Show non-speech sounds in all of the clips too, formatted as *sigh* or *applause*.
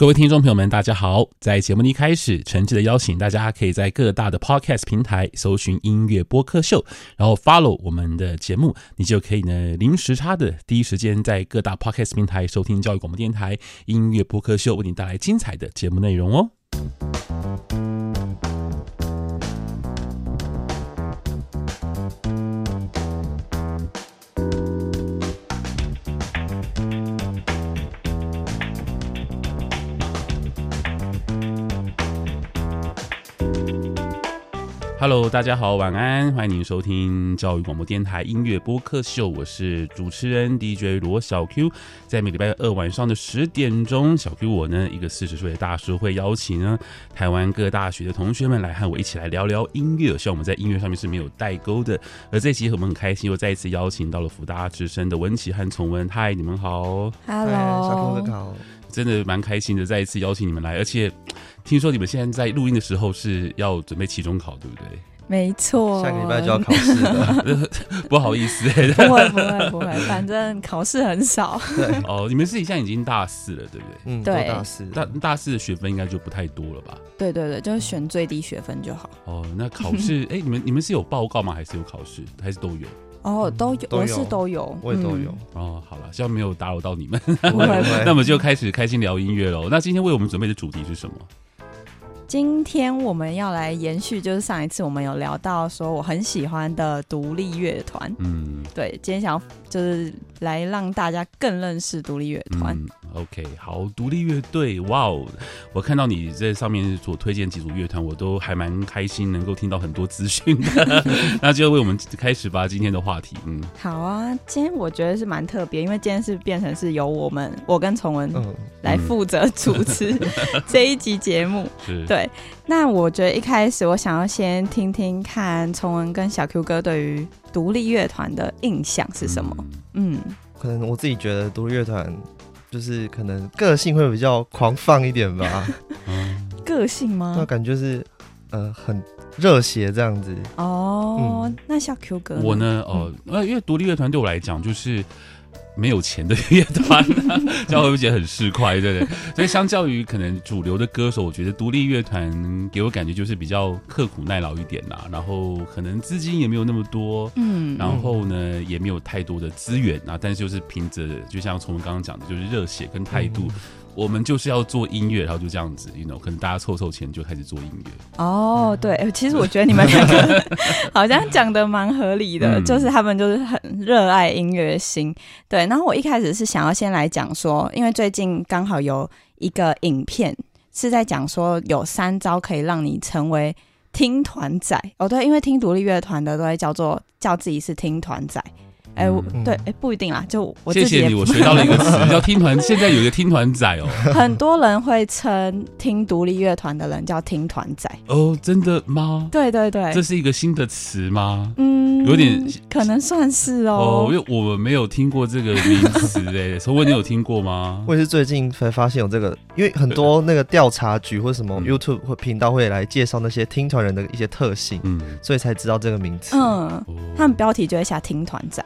各位听众朋友们，大家好！在节目的一开始，诚挚的邀请大家可以在各大的 Podcast 平台搜寻音乐播客秀，然后 follow 我们的节目，你就可以呢零时差的第一时间在各大 Podcast 平台收听教育广播电台音乐播客秀，为你带来精彩的节目内容哦。Hello，大家好，晚安，欢迎您收听教育广播电台音乐播客秀，我是主持人 DJ 罗小 Q。在每礼拜二晚上的十点钟，小 Q 我呢，一个四十岁的大叔，会邀请呢台湾各大学的同学们来和我一起来聊聊音乐。希望我们在音乐上面是没有代沟的。而这期我们很开心，又再一次邀请到了福大之声的文琪和崇文。嗨，你们好，Hello，小 Q 好。真的蛮开心的，再一次邀请你们来，而且听说你们现在在录音的时候是要准备期中考，对不对？没错，下个礼拜就要考试了，*laughs* 不好意思，不会不会不会，反正考试很少。对哦，你们是现在已经大四了，对不对？嗯，对，大四，大大四的学分应该就不太多了吧？对对对，就是选最低学分就好。哦，那考试，*laughs* 哎，你们你们是有报告吗？还是有考试？还是都有？哦，都有，我是都有，我也都有。哦，好了，希望没有打扰到你们。*laughs* 那我们就开始开心聊音乐喽。那今天为我们准备的主题是什么？今天我们要来延续，就是上一次我们有聊到说我很喜欢的独立乐团。嗯，对，今天想要就是来让大家更认识独立乐团。嗯 OK，好，独立乐队，哇哦！我看到你在上面所推荐几组乐团，我都还蛮开心，能够听到很多资讯的。*laughs* 那就为我们开始吧，今天的话题。嗯，好啊，今天我觉得是蛮特别，因为今天是变成是由我们我跟崇文来负责主持 *laughs* 这一集节目。是，对。那我觉得一开始我想要先听听看崇文跟小 Q 哥对于独立乐团的印象是什么？嗯，嗯可能我自己觉得独立乐团。就是可能个性会比较狂放一点吧，*laughs* 个性吗？那感觉是呃很热血这样子哦。嗯、那像 Q 哥我呢？哦，呃，因为独立乐团对我来讲就是。没有钱的乐团，*laughs* 这样会不会觉得很市侩？对不对？所以相较于可能主流的歌手，我觉得独立乐团给我感觉就是比较刻苦耐劳一点啦。然后可能资金也没有那么多，嗯，然后呢也没有太多的资源啊。但是就是凭着，就像从我们刚刚讲的，就是热血跟态度。嗯我们就是要做音乐，然后就这样子，you know，可能大家凑凑钱就开始做音乐。哦，对，其实我觉得你们两个 *laughs* 好像讲的蛮合理的，嗯、就是他们就是很热爱音乐心。对，然后我一开始是想要先来讲说，因为最近刚好有一个影片是在讲说有三招可以让你成为听团仔。哦，对，因为听独立乐团的都会叫做叫自己是听团仔。哎，欸、对，哎、欸，不一定啦。就我谢谢你，我学到了一个词 *laughs* 叫听团。现在有一个听团仔哦，*laughs* 很多人会称听独立乐团的人叫听团仔。哦，真的吗？对对对，这是一个新的词吗？嗯，有点可能算是哦。哦，因为我们没有听过这个名词哎，*laughs* 从文你有听过吗？我也是最近才发现有这个，因为很多那个调查局或什么 YouTube 或频道会来介绍那些听团人的一些特性，嗯，所以才知道这个名词。嗯，他们标题就会下听团仔。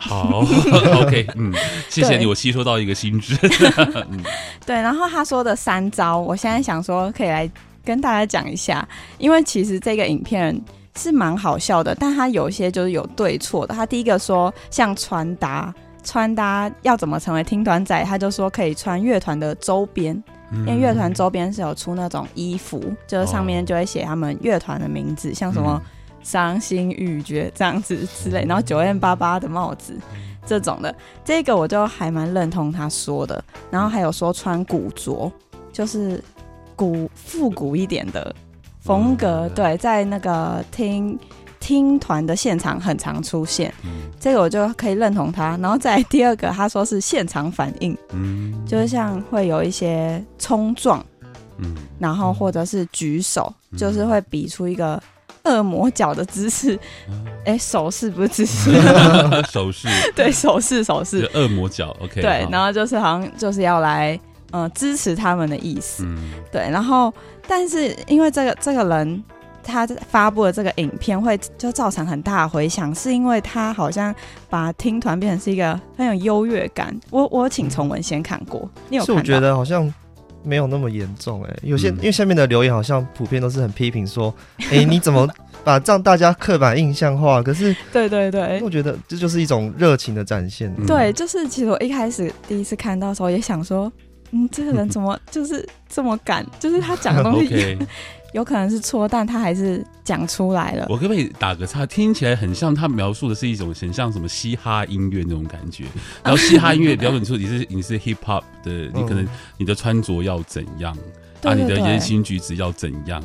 好，*laughs* OK，*laughs* 嗯，谢谢你，我吸收到一个新知。*laughs* 嗯，对，然后他说的三招，我现在想说可以来跟大家讲一下，因为其实这个影片是蛮好笑的，但他有些就是有对错的。他第一个说，像穿搭，穿搭要怎么成为听团仔，他就说可以穿乐团的周边，因为乐团周边是有出那种衣服，就是上面就会写他们乐团的名字，像什么。伤心欲绝这样子之类，然后九 M 八八的帽子这种的，这个我就还蛮认同他说的。然后还有说穿古着，就是古复古一点的风格，对，在那个听听团的现场很常出现，这个我就可以认同他。然后再第二个，他说是现场反应，就是像会有一些冲撞，然后或者是举手，就是会比出一个。恶魔脚的姿势，哎、欸，手势不是姿势，*laughs* 手势。*laughs* 对，手势手势，恶魔脚，OK，对，然后就是好像就是要来，呃，支持他们的意思，嗯、对，然后但是因为这个这个人他发布的这个影片会就造成很大的回响，是因为他好像把听团变成是一个很有优越感。我我请崇文先看过，你有看？是我觉得好像没有那么严重哎、欸，有些、嗯、因为下面的留言好像普遍都是很批评说，哎、欸，你怎么把让大家刻板印象化？可是，对对对，我觉得这就是一种热情的展现。嗯、对，就是其实我一开始第一次看到的时候也想说，嗯，这个人怎么就是这么敢？就是他讲的东西。*laughs* Okay. 有可能是错，但他还是讲出来了。我可不可以打个岔？听起来很像他描述的是一种很像什么嘻哈音乐那种感觉。*laughs* 然后嘻哈音乐，比方说你说你是你是 hip hop 的，你可能你的穿着要怎样？啊，你的言行举止要怎样？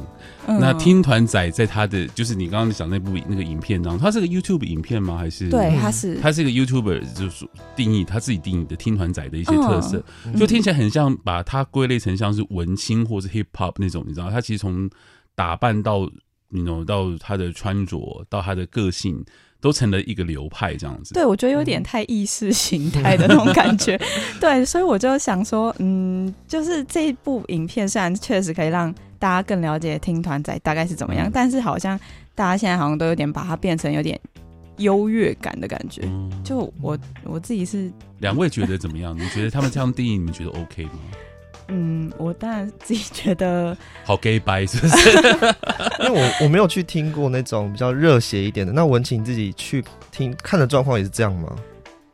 嗯、那听团仔在他的就是你刚刚讲那部那个影片当中，他是个 YouTube 影片吗？还是对，他是他是一个 YouTuber，就是定义他自己定义的听团仔的一些特色，嗯、就听起来很像把它归类成像是文青或是 Hip Hop 那种，你知道？他其实从打扮到你 know 到他的穿着到他的个性。都成了一个流派这样子，对，我觉得有点太意识形态的那种感觉，*laughs* 对，所以我就想说，嗯，就是这一部影片虽然确实可以让大家更了解听团仔大概是怎么样，嗯、但是好像大家现在好像都有点把它变成有点优越感的感觉。嗯、就我我自己是，两位觉得怎么样？你觉得他们这样定义，你们觉得 OK 吗？嗯，我当然自己觉得好 gay 白，是不是？*laughs* 因为我我没有去听过那种比较热血一点的。那文晴自己去听看的状况也是这样吗？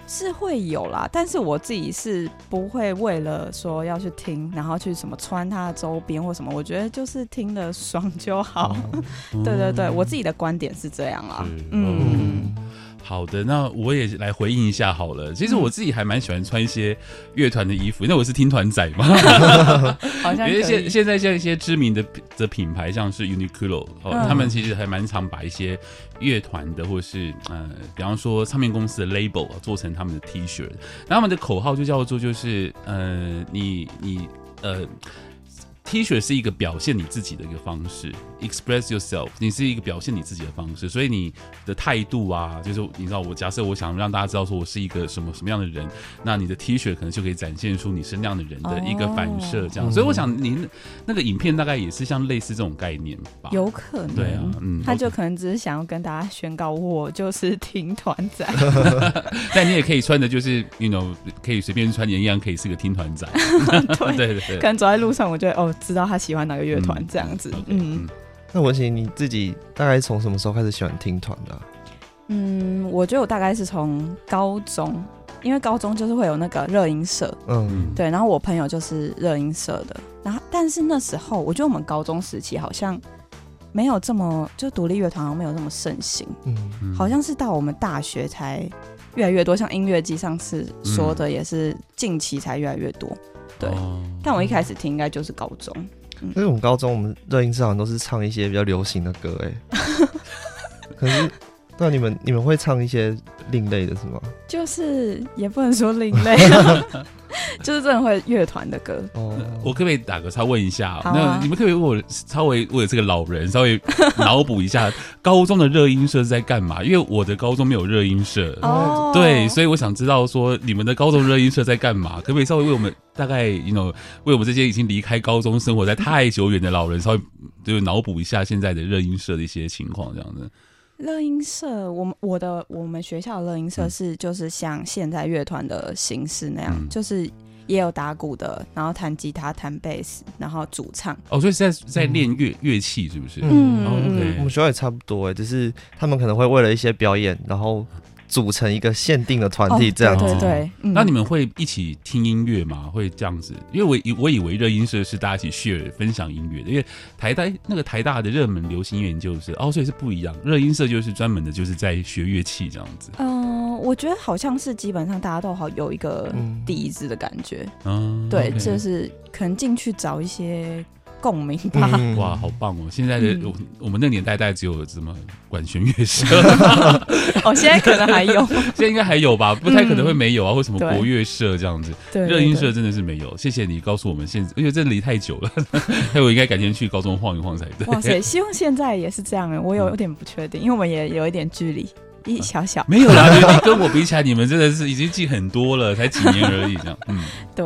是会有啦，但是我自己是不会为了说要去听，然后去什么穿他的周边或什么。我觉得就是听得爽就好。哦、*laughs* 对对对，我自己的观点是这样啦。是嗯。哦好的，那我也来回应一下好了。其实我自己还蛮喜欢穿一些乐团的衣服，因为我是听团仔嘛。*laughs* 好像因为现现在像一些知名的的品牌，像是 Uniqlo 哦，嗯、他们其实还蛮常把一些乐团的，或者是呃，比方说唱片公司的 label 做成他们的 T 恤。那他们的口号就叫做就是呃，你你呃。T 恤是一个表现你自己的一个方式，express yourself，你是一个表现你自己的方式，所以你的态度啊，就是你知道，我假设我想让大家知道说我是一个什么什么样的人，那你的 T 恤可能就可以展现出你是那样的人的一个反射，这样。Oh, 所以我想您那个影片大概也是像类似这种概念吧？有可能，对啊，嗯，他就可能只是想要跟大家宣告我就是听团仔，*laughs* 但你也可以穿的就是，you know，可以随便穿，也一样可以是个听团仔，*laughs* *laughs* 对，对对对，可能走在路上，我就哦。知道他喜欢哪个乐团这样子，嗯，okay, 嗯，那文晴你自己大概从什么时候开始喜欢听团的啊？嗯，我觉得我大概是从高中，因为高中就是会有那个热音社，嗯，对，然后我朋友就是热音社的，然后但是那时候我觉得我们高中时期好像没有这么，就独立乐团好像没有那么盛行，嗯，好像是到我们大学才越来越多，像音乐季上次说的也是近期才越来越多。对，但我一开始听应该就是高中，因为我们高中我们热音社好像都是唱一些比较流行的歌，哎，*laughs* 可是那你们你们会唱一些另类的是吗？就是也不能说另类，*laughs* *laughs* *laughs* 就是真的会乐团的歌。哦，我可不可以打个岔问一下？那你们可不可以为我稍微为这个老人稍微脑补一下，高中的热音社是在干嘛？因为我的高中没有热音社，哦，对，所以我想知道说你们的高中热音社在干嘛？可不可以稍微为我们大概，you know，为我们这些已经离开高中生活在太久远的老人稍微就是脑补一下现在的热音社的一些情况，这样子。热音社，我们我的我们学校的乐音社是就是像现在乐团的形式那样，嗯、就是也有打鼓的，然后弹吉他、弹贝斯，然后主唱。哦，所以是在在练乐乐器是不是？嗯，我们学校也差不多哎，只是他们可能会为了一些表演，然后。组成一个限定的团体这样子，对对对。那你们会一起听音乐吗？会这样子？因为我以我以为热音社是大家一起 share 分享音乐的，因为台大那个台大的热门流行音乐研究室哦，所以是不一样。热音社就是专门的，就是在学乐器这样子。嗯，我觉得好像是基本上大家都好有一个底子的感觉。嗯，对，就是可能进去找一些。共鸣吧，哇，好棒哦！现在的我，我们那年代大概只有什么管弦乐社，*laughs* 哦，现在可能还有，*laughs* 现在应该还有吧，不太可能会没有啊，或什么国乐社这样子，对，热音社真的是没有。谢谢你告诉我们，现在因为真的离太久了，所 *laughs* 以我应该改天去高中晃一晃才对。哇塞，希望现在也是这样，我有有点不确定，因为我们也有一点距离，一小小没有啦，你跟我比起来，你们真的是已经近很多了，才几年而已，这样，嗯，对。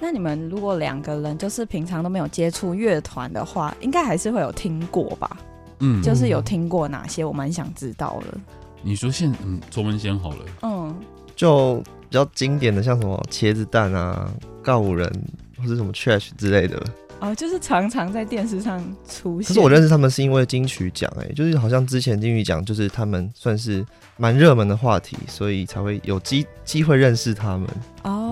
那你们如果两个人就是平常都没有接触乐团的话，应该还是会有听过吧？嗯，就是有听过哪些，我蛮想知道的。你说现嗯，卓文先好了，嗯，就比较经典的像什么茄子蛋啊、告五人、或者什么 trash 之类的。哦，就是常常在电视上出现。可是我认识他们是因为金曲奖，哎，就是好像之前金曲奖就是他们算是蛮热门的话题，所以才会有机机会认识他们。哦。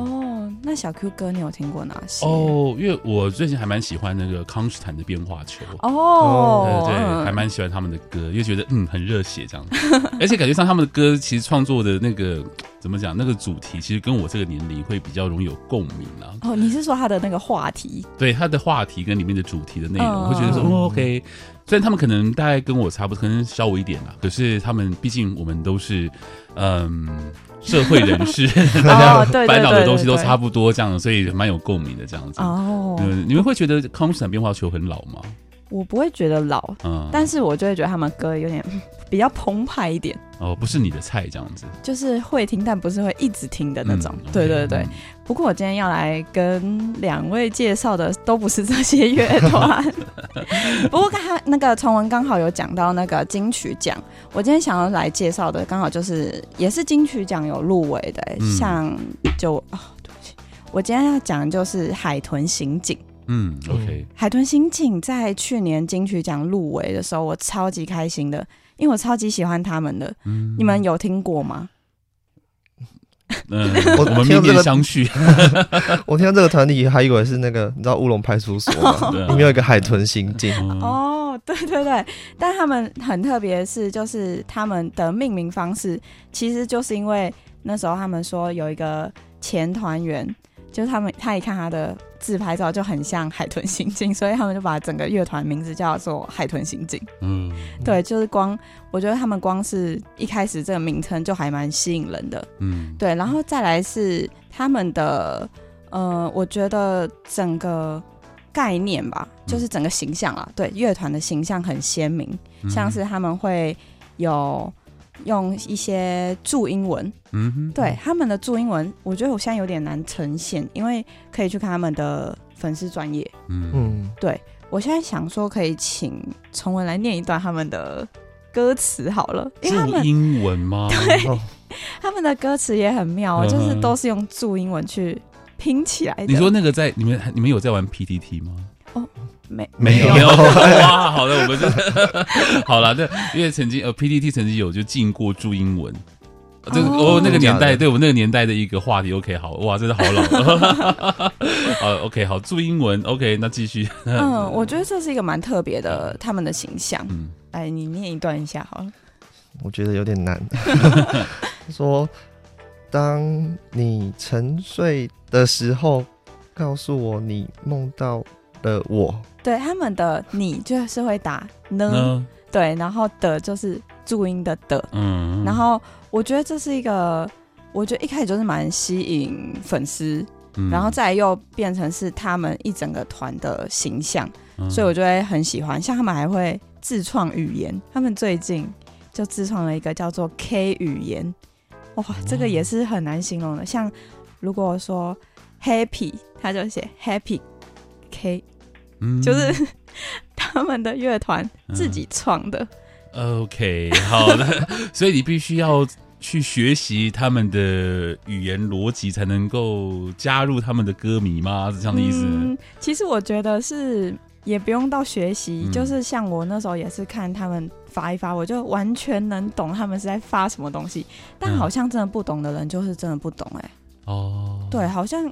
那小 Q 歌你有听过哪些？哦，因为我最近还蛮喜欢那个康斯坦的变化球。哦，对对，还蛮喜欢他们的歌，因为觉得嗯很热血这样子，而且感觉上他们的歌其实创作的那个怎么讲，那个主题其实跟我这个年龄会比较容易有共鸣啊。哦，你是说他的那个话题？对，他的话题跟里面的主题的内容，我会觉得说、OK，虽然他们可能大概跟我差不多，可能稍微一点啦，可是他们毕竟我们都是嗯。社会人士，*laughs* 大家烦恼的东西都差不多，这样，所以蛮有共鸣的这样子。哦，你们会觉得康斯坦变化球很老吗？我不会觉得老，嗯，但是我就会觉得他们歌有点 *laughs* 比较澎湃一点。哦，不是你的菜这样子，就是会听，但不是会一直听的那种。嗯、对对对。嗯、不过我今天要来跟两位介绍的都不是这些乐团。*laughs* 不过刚才那个崇文刚好有讲到那个金曲奖，我今天想要来介绍的刚好就是也是金曲奖有入围的，嗯、像就哦，对不起，我今天要讲的就是海豚刑警。嗯，OK。海豚刑警在去年金曲奖入围的时候，我超级开心的，因为我超级喜欢他们的。嗯，你们有听过吗？*laughs* 嗯，*laughs* 我我们面面相觑。*laughs* 我听到这个团体，还以为是那个你知道乌龙派出所吗？里面有一个海豚刑警。哦，对对对，但他们很特别的是，就是他们的命名方式，其实就是因为那时候他们说有一个前团员。就是他们，他一看他的自拍照就很像海豚刑警，所以他们就把整个乐团名字叫做海豚刑警。嗯，对，就是光我觉得他们光是一开始这个名称就还蛮吸引人的。嗯，对，然后再来是他们的，呃，我觉得整个概念吧，就是整个形象啊，对，乐团的形象很鲜明，像是他们会有。用一些注英文，嗯哼，对他们的注英文，我觉得我现在有点难呈现，因为可以去看他们的粉丝专业，嗯嗯，对我现在想说可以请崇文来念一段他们的歌词好了，因为他们英文吗？*laughs* 对，哦、他们的歌词也很妙，嗯、就是都是用注英文去拼起来的。你说那个在你们你们有在玩 PTT 吗？哦。没没有，*laughs* 哇，*laughs* 好的，我们就 *laughs* 好了。对，因为曾经呃 PDT 曾经有就进过注英文，这个哦那个年代，对我们那个年代的一个话题。OK，好哇，真的好老。好，OK，好注英文，OK，那继续。嗯，我觉得这是一个蛮特别的他们的形象。嗯，哎，你念一段一下好了。我觉得有点难。说，当你沉睡的时候，告诉我你梦到的我。对他们的你就是会打呢，呢对，然后的就是注音的的，嗯，然后我觉得这是一个，我觉得一开始就是蛮吸引粉丝，嗯、然后再又变成是他们一整个团的形象，嗯、所以我就会很喜欢。像他们还会自创语言，他们最近就自创了一个叫做 K 语言，哇，这个也是很难形容的。像如果说 Happy，他就写 Happy K。嗯，就是 *laughs* 他们的乐团自己创的。嗯。OK，好的，所以你必须要去学习他们的语言逻辑，才能够加入他们的歌迷吗？是这样的意思？嗯，其实我觉得是也不用到学习，嗯，就是像我那时候也是看他们发一发，我就完全能懂他们是在发什么东西。但好像真的不懂的人，就是真的不懂哎，欸。哦，嗯，对，好像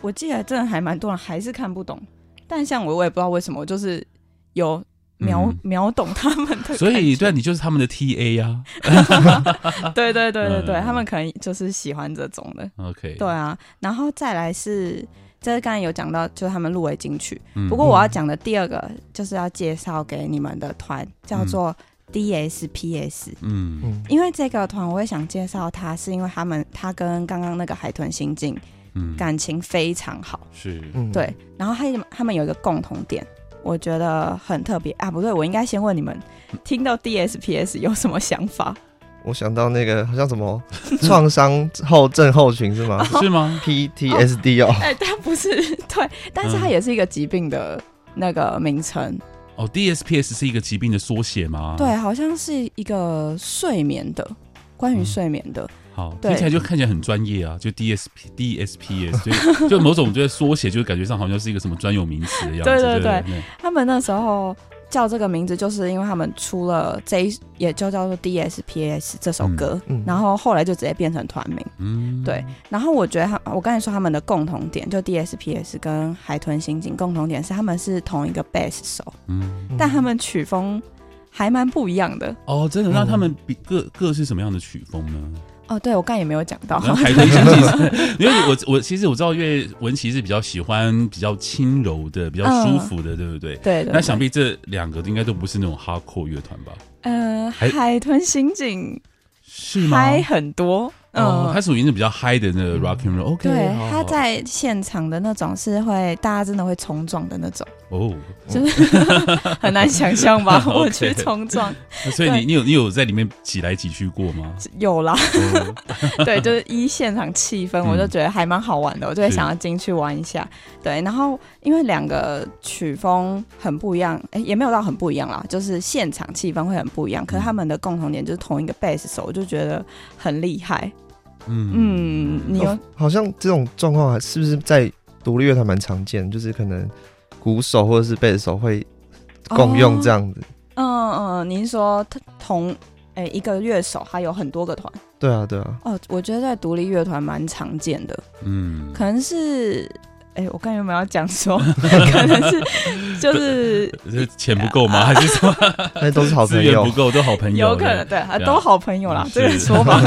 我记得真的还蛮多人还是看不懂。但像我，我也不知道为什么，我就是有秒、嗯、秒懂他们的。所以，对，你就是他们的 T A 呀、啊。对对对对对，*laughs* 嗯、他们可能就是喜欢这种的。OK。对啊，然后再来是，这刚才有讲到，就是他们入围金曲。嗯、不过我要讲的第二个，就是要介绍给你们的团，叫做 D S P S。嗯嗯。因为这个团，我也想介绍他，是因为他们他跟刚刚那个海豚刑警。感情非常好，是，对。然后他他们有一个共同点，我觉得很特别啊。不对，我应该先问你们，听到 DSPS 有什么想法？我想到那个好像什么创伤后症候群是吗？*laughs* 是吗？PTSD 哦，*laughs* 哎，它不是 *laughs* 对，但是它也是一个疾病的那个名称。哦，DSPS 是一个疾病的缩写吗？对，好像是一个睡眠的，关于睡眠的。好，听起来就看起来很专业啊，就 DSP DSPS，就 *laughs* 就某种就是缩写，就感觉上好像是一个什么专有名词的样子。对对对他们那时候叫这个名字，就是因为他们出了这一，也就叫做 DSPS 这首歌，嗯嗯然后后来就直接变成团名。嗯，对，然后我觉得他，我刚才说他们的共同点，就 DSPS 跟海豚刑警共同点是他们是同一个贝斯手，嗯，但他们曲风还蛮不一样的。哦，真的，那他们比各各是什么样的曲风呢？哦，对，我刚也没有讲到。然后海豚刑警是，*laughs* 因为我我其实我知道，因为文琪是比较喜欢比较轻柔的、比较舒服的，对不对？对对。那想必这两个应该都不是那种 hardcore 乐团吧？呃，海豚刑警是吗？还很多，哦，嗯，它属于那种比较嗨的那个 rock and roll。OK，对，他在现场的那种是会大家真的会冲撞的那种，哦，就是 *laughs* 很难想象吧 *laughs* 我去冲撞，*laughs* 所以你你有你有在里面挤来挤去过吗？有啦，哦。对，就是一现场气氛，嗯。我就觉得还蛮好玩的，我就会想要进去玩一下。对，然后因为两个曲风很不一样，哎，也没有到很不一样啦，就是现场气氛会很不一样。可是他们的共同点就是同一个贝斯手，我就觉得很厉害。嗯嗯，你好像这种状况还是不是在独立乐团蛮常见，就是可能鼓手或者是贝斯手会共用这样子。嗯嗯，您说同诶一个乐手，还有很多个团对啊，对啊，哦。我觉得在独立乐团蛮常见的，嗯，可能是诶，我刚才有没有要讲说，可能是 *laughs* 就是这钱不够吗？还是什么 *laughs* 那都是好朋友不。够，都好朋友，有可能对，啊都好朋友啦，嗯这个说法。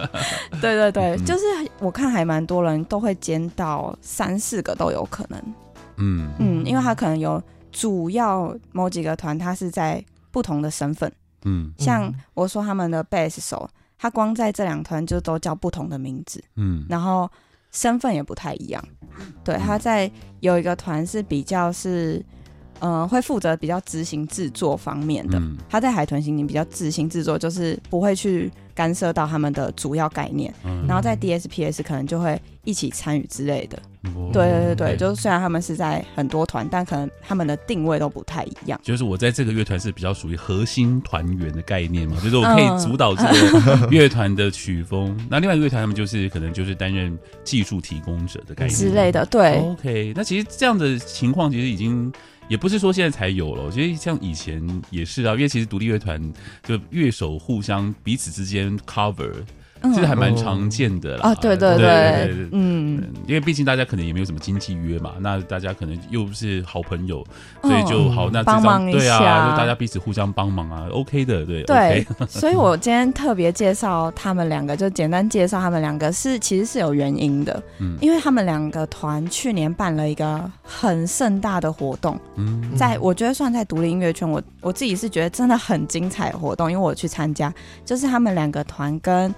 *laughs* 对对对，嗯就是我看还蛮多人都会兼到三四个都有可能，嗯嗯，因为他可能有主要某几个团，他是在不同的身份。嗯像我说他们的贝斯手，他光在这两团就都叫不同的名字，嗯然后身份也不太一样。对，他在有一个团是比较是，呃，会负责比较执行制作方面的。嗯他在海豚刑警比较执行制作，就是不会去干涉到他们的主要概念。嗯然后在 DSPS 可能就会一起参与之类的。哦对对对对，就是虽然他们是在很多团，但可能他们的定位都不太一样。就是我在这个乐团是比较属于核心团员的概念嘛，就是我可以嗯主导这个 *laughs* 乐团的曲风。那另外一个乐团他们就是可能就是担任技术提供者的概念之类的，对，OK，那其实这样的情况其实已经也不是说现在才有了，我觉得像以前也是啊，因为其实独立乐团就乐手互相彼此之间 cover，其实还蛮常见的啦。啊，对对对嗯，嗯，因为毕竟大家可能也没有什么经济约嘛，那大家可能又是好朋友，所以就好，那这张帮忙一对啊，下就大家彼此互相帮忙啊，OK 的，对对 *laughs* 所以我今天特别介绍他们两个，就简单介绍他们两个是其实是有原因的，嗯。因为他们两个团去年办了一个很盛大的活动，嗯。在我觉得算在独立音乐圈，我我自己是觉得真的很精彩活动，因为我去参加，就是他们两个团跟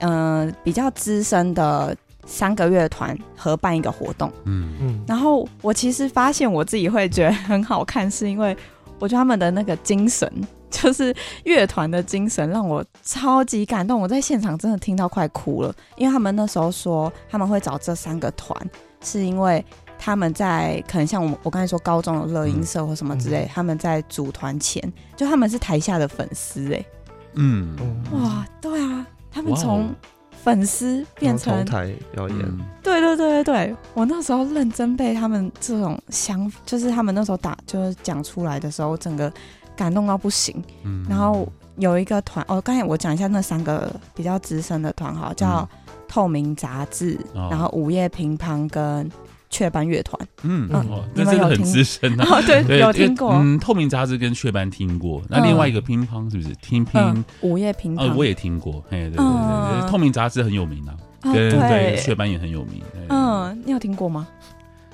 嗯、呃比较资深的三个乐团合办一个活动。嗯。嗯，然后我其实发现我自己会觉得很好看，是因为我觉得他们的那个精神，就是乐团的精神，让我超级感动。我在现场真的听到快哭了，因为他们那时候说他们会找这三个团，是因为他们在可能像我们我刚才说高中的乐音社或什么之类，嗯他们在组团前，就他们是台下的粉丝哎、嗯。嗯哇，对啊，他们从粉丝变成同台表演，嗯。对对对对对，我那时候认真被他们这种想，就是他们那时候打就是讲出来的时候，整个感动到不行。嗯。然后有一个团，哦，刚才我讲一下那三个比较资深的团哈，叫透明杂志，哦。然后午夜乒乓跟雀斑乐团。嗯嗯那真的很资深啊。*laughs* 哦，对，有听过。嗯，透明杂志跟雀斑听过，那另外一个乒乓是不是？听乒嗯，午夜乒乓。哦，我也听过，哎，对对对透明杂志很有名啊，哦跟对对，雀斑也很有名。嗯，你有听过吗？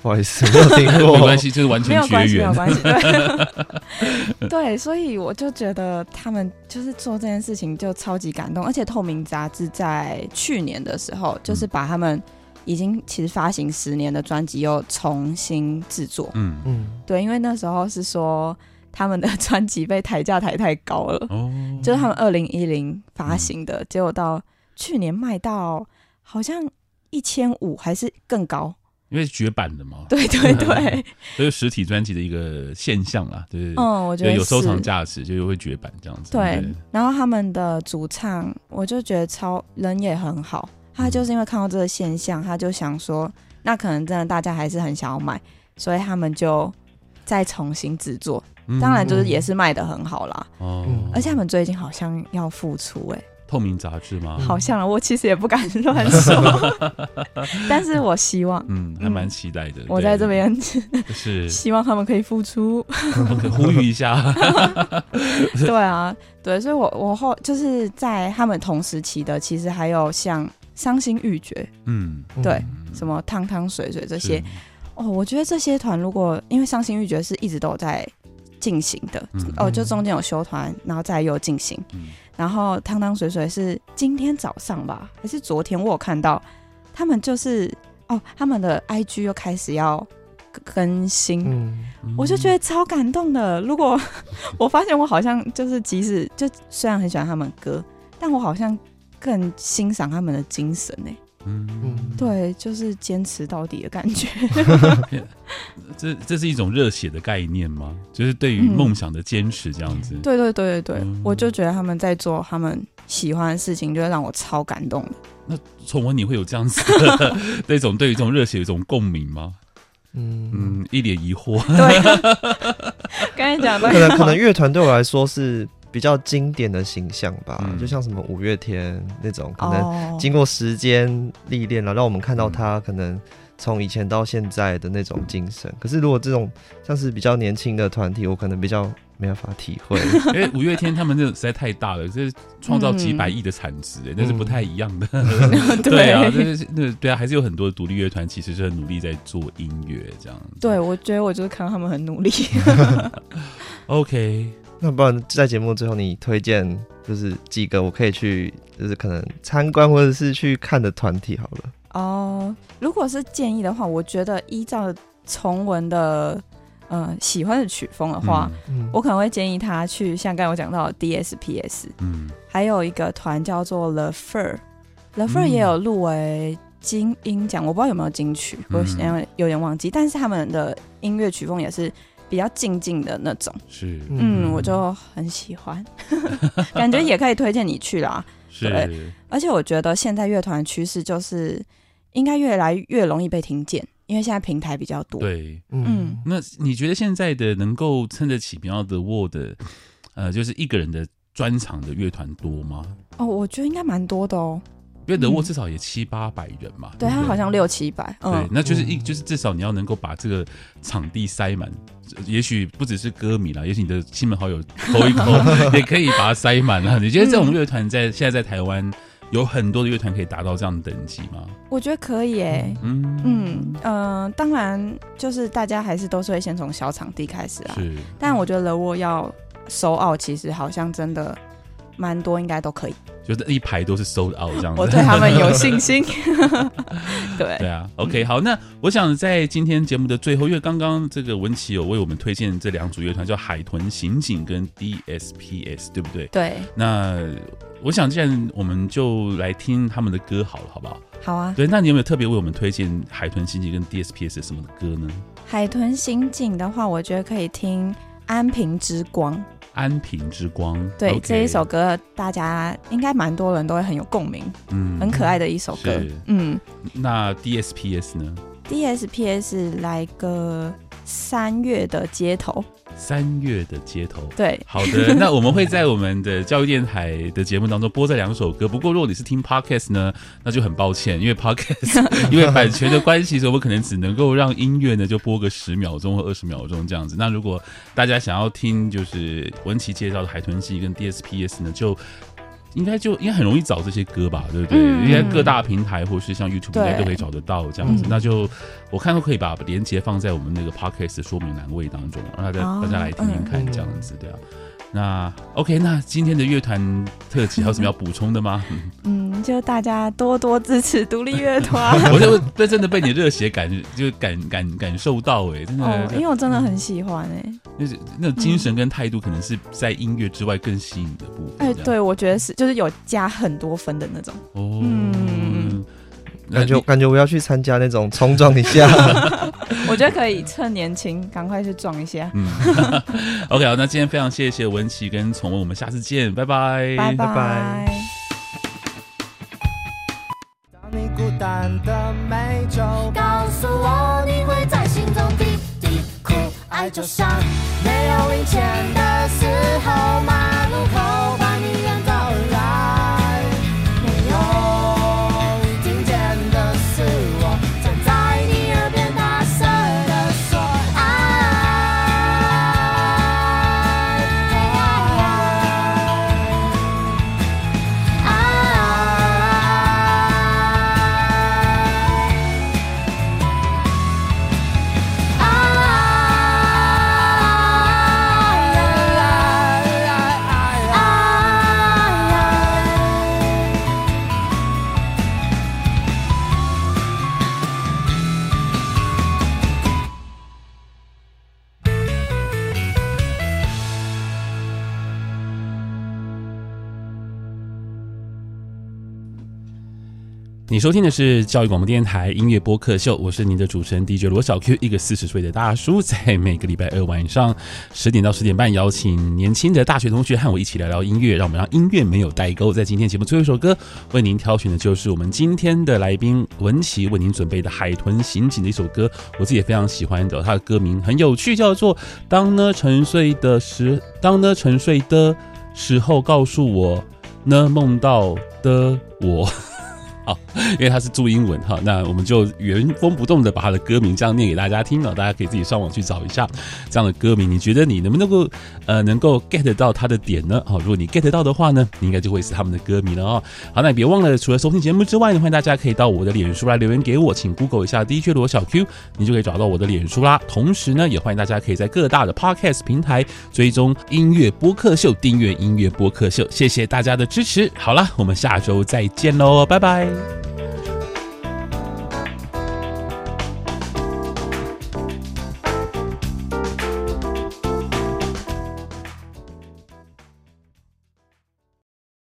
不好意思，没有听过。*laughs* 没关系，就是完全绝没有关系，没有。关系。对，*laughs* 对，所以我就觉得他们就是做这件事情就超级感动，而且透明杂志在去年的时候，就是把他们已经其实发行十年的专辑又重新制作。嗯，嗯，对，因为那时候是说他们的专辑被抬价抬太高了，哦，就是他们二零一零发行的，结果到去年卖到好像一千五还是更高。因为绝版的嘛，对 *laughs* 对对，所以 *laughs* 实体专辑的一个现象啦，对，嗯，我觉得有收藏价值，就会绝版这样子。对，对然后他们的主唱，我就觉得超人也很好，他就是因为看到这个现象，他就想说，那可能真的大家还是很想要买，所以他们就再重新制作，当然就是也是卖的很好啦。哦、嗯，而且他们最近好像要复出、欸，哎。透明杂志吗？好像我其实也不敢乱说，*laughs* 但是我希望，嗯，还蛮期待的。我在这边是 *laughs* 希望他们可以复出，*laughs* 呼吁一下。对啊，对，所以我我后就是在他们同时期的，其实还有像伤心欲绝，嗯，对，什么汤汤水水这些，哦，我觉得这些团如果因为伤心欲绝是一直都在进行的，哦，就中间有休团，然后再又进行。然后汤汤水水是今天早上吧，还是昨天？我有看到他们就是哦，他们的 IG 又开始要更新，嗯、我就觉得超感动的。如果 *laughs* 我发现我好像就是即使就虽然很喜欢他们歌，但我好像更欣赏他们的精神呢。嗯，对，就是坚持到底的感觉。*laughs* 这这是一种热血的概念吗？就是对于梦想的坚持这样子。嗯、对对对对对，嗯、我就觉得他们在做他们喜欢的事情，就会让我超感动。那宠文，你会有这样子的 *laughs* 那种对于这种热血有一种共鸣吗？嗯嗯，一脸疑惑。对，*laughs* 刚才讲的，可能可能乐团对我来说是。比较经典的形象吧，嗯、就像什么五月天那种，可能经过时间历练了，让我们看到他可能从以前到现在的那种精神。可是如果这种像是比较年轻的团体，我可能比较没办法体会，*laughs* 因为五月天他们这实在太大了，这是创造几百亿的产值，哎，*laughs* 那是不太一样的。*laughs* 嗯、对啊，那那对啊，还是有很多独立乐团其实是很努力在做音乐这样。对，我觉得我就是看到他们很努力。OK。那不然在节目最后，你推荐就是几个我可以去，就是可能参观或者是去看的团体好了。哦，如果是建议的话，我觉得依照崇文的呃喜欢的曲风的话，嗯、我可能会建议他去像刚才我讲到的 DSPS，嗯，还有一个团叫做 The Fur，The Fur 也有入围金音奖，我不知道有没有金曲，我有点忘记，但是他们的音乐曲风也是。比较静静的那种，是，嗯，我就很喜欢，*laughs* 感觉也可以推荐你去啦。是，而且我觉得现在乐团趋势就是应该越来越容易被听见，因为现在平台比较多。对，嗯，那你觉得现在的能够撑得起 Wall 的，呃，就是一个人的专场的乐团多吗？哦，我觉得应该蛮多的哦。因为 The Wall 至少也七八百人嘛，对，他好像六七百，对，那就是一就是至少你要能够把这个场地塞满，也许不只是歌迷啦，也许你的亲朋好友抠一抠，*laughs* 也可以把它塞满啊。你觉得这种乐团在现在在台湾有很多的乐团可以达到这样的等级吗？我觉得可以诶，嗯。嗯呃，当然就是大家还是都是会先从小场地开始啊，是，但我觉得 The Wall 要 sold out，其实好像真的蛮多，应该都可以。就是一排都是 sold out 这样子，我对他们有信心。*laughs* 对对啊，OK，好，那我想在今天节目的最后，因为刚刚这个文琪有为我们推荐这两组乐团，叫海豚刑警跟 DSPS，对不对？对。那我想，既然我们就来听他们的歌好了，好不好？好啊。对，那你有没有特别为我们推荐海豚刑警跟 DSPS 什么的歌呢？海豚刑警的话，我觉得可以听《安平之光》。安平之光，对这一首歌，大家应该蛮多人都会很有共鸣，嗯，很可爱的一首歌，嗯。那 DSPS 呢？DSPS 来个三月的街头。三月的街头，对，好的，*laughs* 那我们会在我们的教育电台的节目当中播这两首歌。不过如果你是听 Podcast 呢，那就很抱歉，因为 Podcast *laughs* 因为版权的关系，所以我们可能只能够让音乐呢就播个十秒钟或二十秒钟这样子。那如果大家想要听就是文琪介绍的海豚系跟 DSPS 呢，就。应该就应该很容易找这些歌吧，对不对？应该、嗯、各大平台或是像 YouTube 应该都可以找得到这样子。对那就我看都可以把连接放在我们那个 Podcast 的说明栏位当中，让大家、哦、大家来听听看这样子，对啊。那 OK，那今天的乐团特辑还有什么要补充的吗？*laughs* 嗯，就大家多多支持独立乐团。*laughs* 我就被真的被你热血感就感感感受到哎、欸，真的、哦，因为我真的很喜欢哎、欸，就是那种精神跟态度，可能是在音乐之外更吸引的部分。哎、欸，对，我觉得是，就是有加很多分的那种。哦。嗯感觉感觉我要去参加那种冲撞一下。*laughs* 我觉得可以趁年轻赶快去撞一下。嗯，*laughs* OK，好，那今天非常谢谢文琪跟崇文，我们下次见，拜拜，拜拜。当你孤单的美酒，告诉我你会在心中滴滴哭，爱就像没有零钱的时候，马路口你收听的是教育广播电台音乐播客秀，我是您的主持人 DJ 罗小 Q，一个四十岁的大叔，在每个礼拜二晚上十点到十点半，邀请年轻的大学同学和我一起聊聊音乐，让我们让音乐没有代沟。在今天节目最后一首歌，为您挑选的就是我们今天的来宾文琪为您准备的《海豚刑警》的一首歌，我自己也非常喜欢的，它的歌名很有趣，叫做《当呢沉睡的时，当呢沉睡的时候告诉我，呢梦到的我》。*laughs* 好，因为它是注英文哈，那我们就原封不动的把它的歌名这样念给大家听了，大家可以自己上网去找一下这样的歌名。你觉得你能不能够呃能够 get 到它的点呢？好，如果你 get 到的话呢，你应该就会是他们的歌迷了哦。好，那别忘了除了收听节目之外呢，欢迎大家可以到我的脸书来留言给我，请 Google 一下 DJ 罗小 Q，你就可以找到我的脸书啦。同时呢，也欢迎大家可以在各大的 Podcast 平台追踪音乐播客秀，订阅音乐播客秀。谢谢大家的支持。好了，我们下周再见喽，拜拜。Bye.